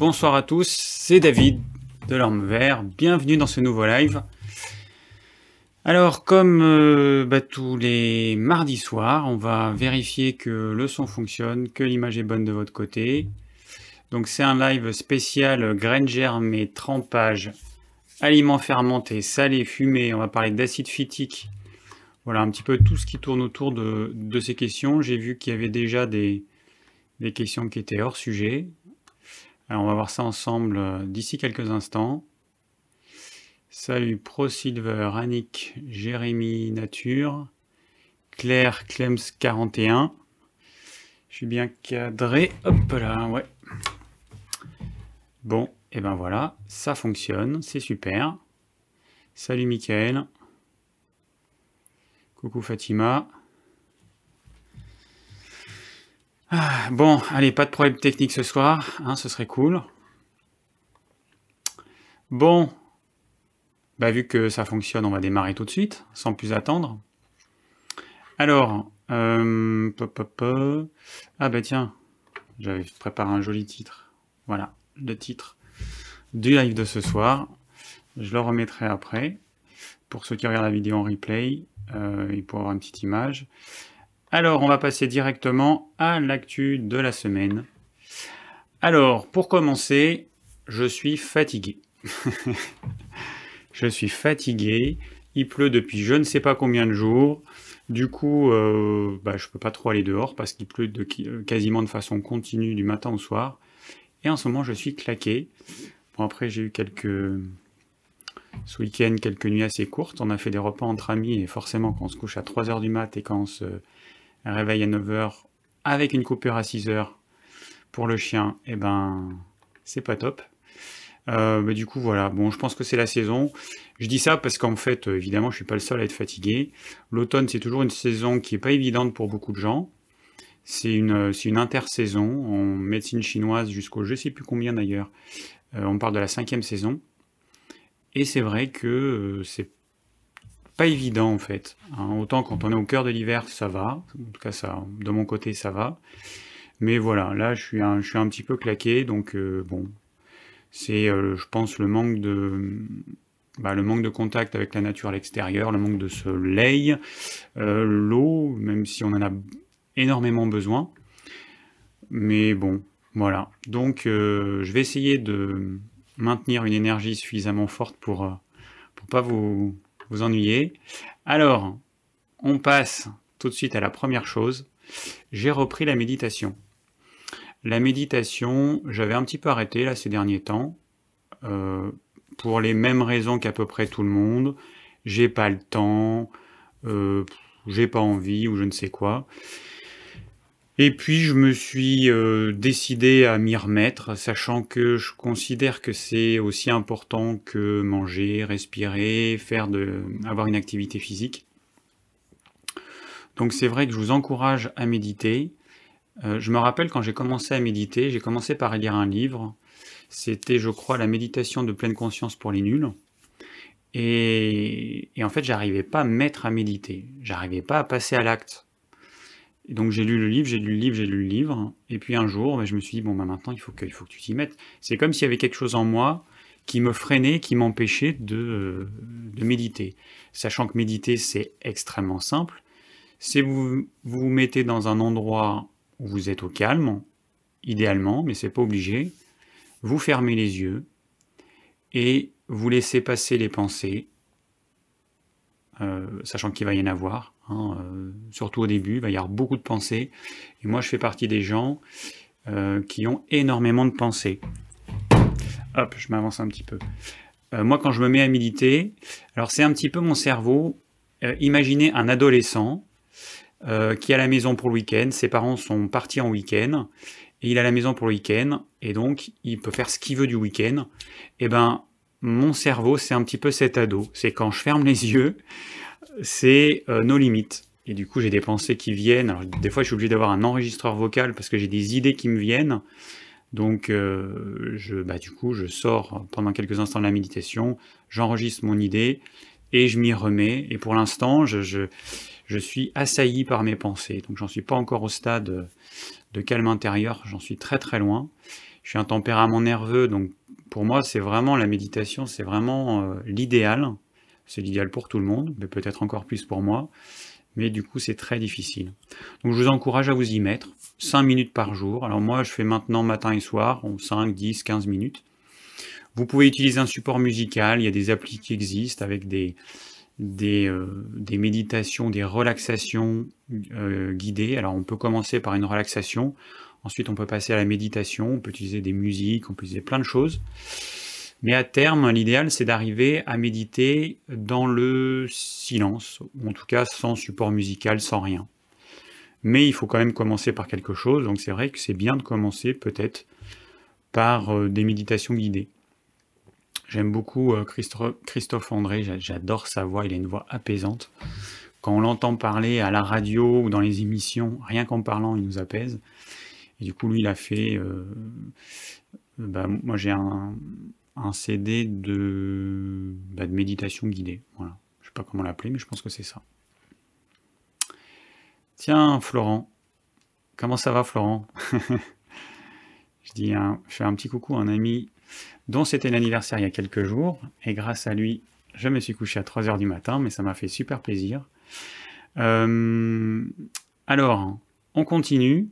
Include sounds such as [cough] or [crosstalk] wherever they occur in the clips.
bonsoir à tous, c'est David de l'Orme Vert, bienvenue dans ce nouveau live. Alors comme euh, bah, tous les mardis soirs, on va vérifier que le son fonctionne, que l'image est bonne de votre côté. Donc c'est un live spécial graines germées, trempage, aliments fermentés, salés, fumés, on va parler d'acide phytique. Voilà un petit peu tout ce qui tourne autour de, ces questions. J'ai vu qu'il y avait déjà des questions qui étaient hors sujet. Alors on va voir ça ensemble euh, d'ici quelques instants. Salut ProSilver, Annick, Jérémy Nature, Claire Clems 41. Je suis bien cadré. Hop là, ouais. Bon, et ben voilà, ça fonctionne, c'est super. Salut Mickaël. Coucou Fatima. Ah, bon, allez, pas de problème technique ce soir, hein, ce serait cool. Bon, bah, vu que ça fonctionne, on va démarrer tout de suite, sans plus attendre. Alors, euh, ah bah tiens, j'avais préparé un joli titre. Voilà, le titre du live de ce soir. Je le remettrai après. Pour ceux qui regardent la vidéo en replay, euh, il pourra avoir une petite image. Alors, on va passer directement à l'actu de la semaine. Alors, pour commencer, je suis fatigué. [laughs] je suis fatigué. Il pleut depuis je ne sais pas combien de jours. Du coup, euh, bah, je ne peux pas trop aller dehors parce qu'il pleut de, quasiment de façon continue du matin au soir. Et en ce moment, je suis claqué. Bon, après, j'ai eu quelques... Ce week-end, quelques nuits assez courtes. On a fait des repas entre amis et forcément, quand on se couche à 3h du mat et quand on se réveil à 9h avec une coupure à 6h pour le chien, et eh ben c'est pas top. Euh, mais du coup voilà, bon je pense que c'est la saison. Je dis ça parce qu'en fait euh, évidemment je suis pas le seul à être fatigué. L'automne c'est toujours une saison qui est pas évidente pour beaucoup de gens. C'est une, une intersaison en médecine chinoise jusqu'au je sais plus combien d'ailleurs. Euh, on parle de la cinquième saison. Et c'est vrai que c'est pas évident en fait. Hein. autant quand on est au cœur de l'hiver, ça va. En tout cas, ça, de mon côté, ça va. Mais voilà, là, je suis un, je suis un petit peu claqué, donc euh, bon, c'est, euh, je pense, le manque de, bah, le manque de contact avec la nature à l'extérieur, le manque de soleil, euh, l'eau, même si on en a énormément besoin. Mais bon, voilà. Donc, je vais essayer de maintenir une énergie suffisamment forte pour, pour pas vous vous ennuyez. Alors, on passe tout de suite à la première chose. J'ai repris la méditation. La méditation, j'avais un petit peu arrêté là ces derniers temps, euh, pour les mêmes raisons qu'à peu près tout le monde. J'ai pas le temps, euh, j'ai pas envie ou je ne sais quoi. Et puis je me suis euh, décidé à m'y remettre, sachant que je considère que c'est aussi important que manger, respirer, faire de, avoir une activité physique. Donc c'est vrai que je vous encourage à méditer. Euh, je me rappelle quand j'ai commencé à méditer, j'ai commencé par lire un livre. C'était, je crois, la méditation de pleine conscience pour les nuls. Et, en fait, j'arrivais pas à me mettre à méditer. J'arrivais pas à passer à l'acte donc j'ai lu le livre, j'ai lu le livre, j'ai lu le livre, et puis un jour, bah, je me suis dit, bon, bah, maintenant, il faut que, tu t'y mettes. C'est comme s'il y avait quelque chose en moi qui me freinait, qui m'empêchait de, de méditer. Sachant que méditer, c'est extrêmement simple. Vous, vous vous mettez dans un endroit où vous êtes au calme, idéalement, mais c'est pas obligé. Vous fermez les yeux et vous laissez passer les pensées, euh, sachant qu'il va y en avoir. Hein, euh, surtout au début, il va y avoir beaucoup de pensées. Et moi, je fais partie des gens euh, qui ont énormément de pensées. Hop, je m'avance un petit peu. moi, quand je me mets à méditer, alors c'est un petit peu mon cerveau. imaginez un adolescent qui est à la maison pour le week-end. Ses parents sont partis en week-end. Et il est à la maison pour le week-end. Et donc, il peut faire ce qu'il veut du week-end. Et eh ben, mon cerveau, c'est un petit peu cet ado. C'est quand je ferme les yeux, c'est euh, nos limites. Et du coup, j'ai des pensées qui viennent. Alors, des fois, je suis obligé d'avoir un enregistreur vocal parce que j'ai des idées qui me viennent. Donc, euh, je, bah, du coup, je sors pendant quelques instants de la méditation, j'enregistre mon idée et je m'y remets. Et pour l'instant, je, suis assailli par mes pensées. Donc, j'en suis pas encore au stade de calme intérieur. J'en suis très très loin. Je suis un tempérament nerveux, donc pour moi, c'est vraiment la méditation, c'est vraiment euh, l'idéal. C'est l'idéal pour tout le monde, mais peut-être encore plus pour moi. Mais du coup, c'est très difficile. Donc, je vous encourage à vous y mettre. 5 minutes par jour. Alors, moi, je fais maintenant matin et soir, 5, 10, 15 minutes. Vous pouvez utiliser un support musical. Il y a des applis qui existent avec des, des, euh, méditations, des relaxations euh, guidées. Alors, on peut commencer par une relaxation. Ensuite, on peut passer à la méditation, on peut utiliser des musiques, on peut utiliser plein de choses. Mais à terme, l'idéal, c'est d'arriver à méditer dans le silence, ou en tout cas sans support musical, sans rien. Mais il faut quand même commencer par quelque chose, donc c'est vrai que c'est bien de commencer peut-être par euh, des méditations guidées. J'aime beaucoup euh, Christophe André, j'adore sa voix, il a une voix apaisante. Quand on l'entend parler à la radio ou dans les émissions, rien qu'en parlant, il nous apaise. Et du coup, lui, il a fait. Euh, bah, moi, j'ai un, CD de, bah, de méditation guidée. Voilà. Je sais pas comment l'appeler, mais je pense que c'est ça. Tiens, Florent. Comment ça va, Florent? [laughs] Je dis je fais un petit coucou à un ami dont c'était l'anniversaire il y a quelques jours. Et grâce à lui, je me suis couché à 3h du matin, mais ça m'a fait super plaisir. Euh, alors, on continue.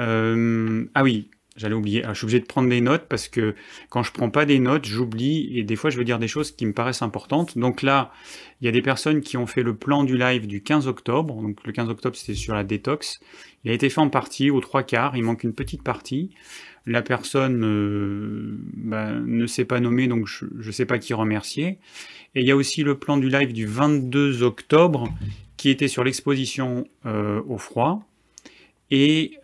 Euh, ah oui, j'allais oublier. je suis obligé de prendre des notes parce que quand je prends pas des notes, j'oublie et des fois je veux dire des choses qui me paraissent importantes. Donc là, il y a des personnes qui ont fait le plan du live du 15 octobre. Donc le 15 octobre, c'était sur la détox. Il a été fait en partie, aux trois quarts. Il manque une petite partie. La personne euh, bah, ne s'est pas nommée, donc je ne sais pas qui remercier. Et il y a aussi le plan du live du 22 octobre qui était sur l'exposition euh, au froid.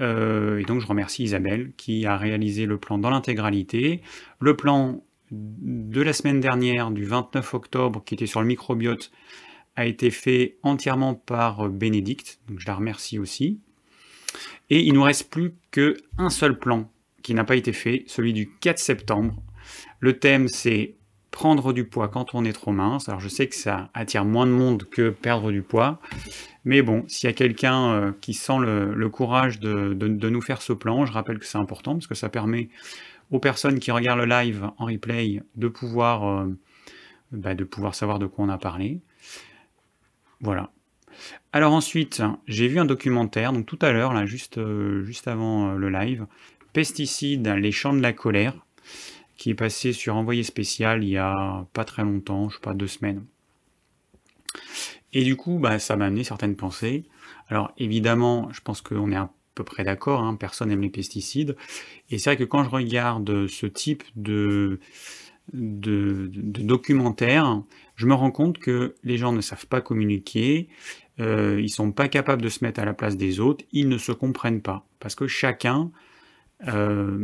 Euh, et, donc je remercie Isabelle qui a réalisé le plan dans l'intégralité. Le plan de la semaine dernière, du 29 octobre, qui était sur le microbiote, a été fait entièrement par Bénédicte, donc je la remercie aussi. Et il nous reste plus qu'un seul plan qui n'a pas été fait, celui du 4 septembre. Le thème c'est prendre du poids quand on est trop mince. Alors je sais que ça attire moins de monde que perdre du poids, mais bon, s'il y a quelqu'un euh, qui sent le, courage de, nous faire ce plan, je rappelle que c'est important parce que ça permet aux personnes qui regardent le live en replay de pouvoir, euh, bah, savoir de quoi on a parlé. Voilà. Alors ensuite, j'ai vu un documentaire, donc tout à l'heure, là, juste, euh, juste avant le live, Pesticides, les champs de la colère qui est passé sur Envoyé spécial il y a pas très longtemps, je sais pas, deux semaines. Et du coup, bah, ça m'a amené certaines pensées. Alors évidemment, je pense qu'on est à peu près d'accord, hein, personne n'aime les pesticides. Et c'est vrai que quand je regarde ce type de, de, documentaire, je me rends compte que les gens ne savent pas communiquer, euh, ils sont pas capables de se mettre à la place des autres, ils ne se comprennent pas. Parce que chacun euh,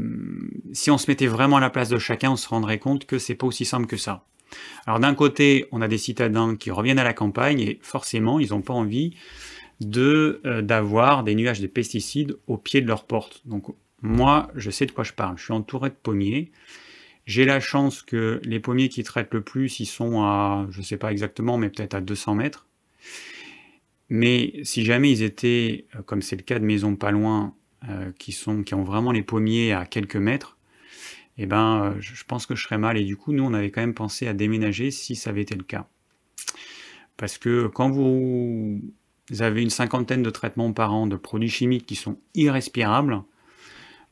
si on se mettait vraiment à la place de chacun, on se rendrait compte que c'est pas aussi simple que ça. Alors d'un côté, on a des citadins qui reviennent à la campagne et forcément, ils n'ont pas envie de euh, d'avoir des nuages de pesticides au pied de leur porte. Donc moi, je sais de quoi je parle. Je suis entouré de pommiers. J'ai la chance que les pommiers qui traitent le plus, ils sont à, je sais pas exactement, mais peut-être à 200 mètres. Mais si jamais ils étaient, euh, comme c'est le cas de maisons pas loin, euh, qui, ont vraiment les pommiers à quelques mètres, eh ben, euh, je pense que je serais mal. Et du coup, nous, on avait quand même pensé à déménager si ça avait été le cas. Parce que quand vous avez une cinquantaine de traitements par an de produits chimiques qui sont irrespirables,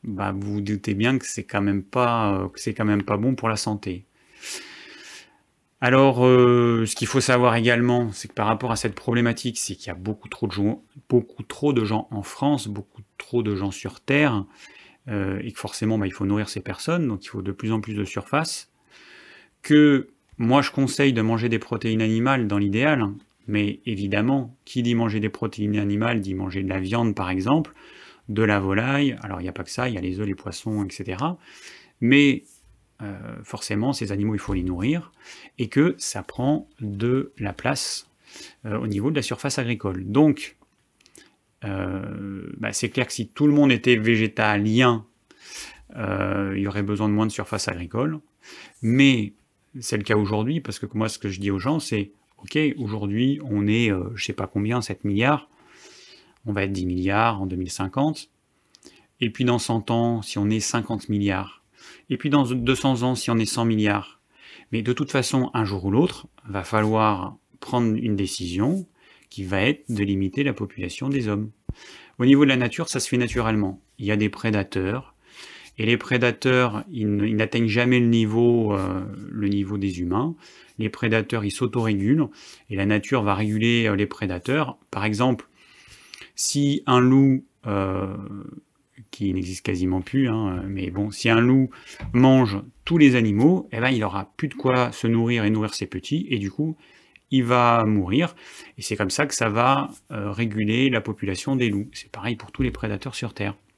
bah, vous vous doutez bien euh, que c'est quand même pas bon pour la santé. Alors, ce qu'il faut savoir également, c'est que par rapport à cette problématique, c'est qu'il y a beaucoup trop de gens, beaucoup trop de gens en France, beaucoup trop de gens sur Terre, euh, et que forcément bah, il faut nourrir ces personnes, donc il faut de plus en plus de surface, que moi je conseille de manger des protéines animales dans l'idéal, mais évidemment, qui dit manger des protéines animales dit manger de la viande par exemple, de la volaille, alors il n'y a pas que ça, il y a les œufs, les poissons, etc. Mais euh, forcément, ces animaux, il faut les nourrir, et que ça prend de la place euh, au niveau de la surface agricole. Donc, euh, bah, c'est clair que si tout le monde était végétalien, il y aurait besoin de moins de surface agricole. Mais c'est le cas aujourd'hui, parce que moi, ce que je dis aux gens, c'est OK, aujourd'hui, on est, je sais pas combien, 7 milliards, on va être 10 milliards en 2050. et puis dans 100 ans, si on est 50 milliards, et puis dans 200 ans, si on est 100 milliards. Mais de toute façon, un jour ou l'autre, va falloir prendre une décision qui va être de limiter la population des hommes. Au niveau de la nature, ça se fait naturellement. Il y a des prédateurs, et les prédateurs, ils n'atteignent jamais le niveau, euh, le niveau des humains. Les prédateurs, ils s'autorégulent, et la nature va réguler euh, les prédateurs. Par exemple, si un loup, euh, qui n'existe quasiment plus, hein, mais bon, si un loup mange tous les animaux, eh ben, il aura plus de quoi se nourrir et nourrir ses petits, et du coup, il va mourir. Et c'est comme ça que ça va réguler la population des loups. C'est pareil pour tous les prédateurs sur Terre.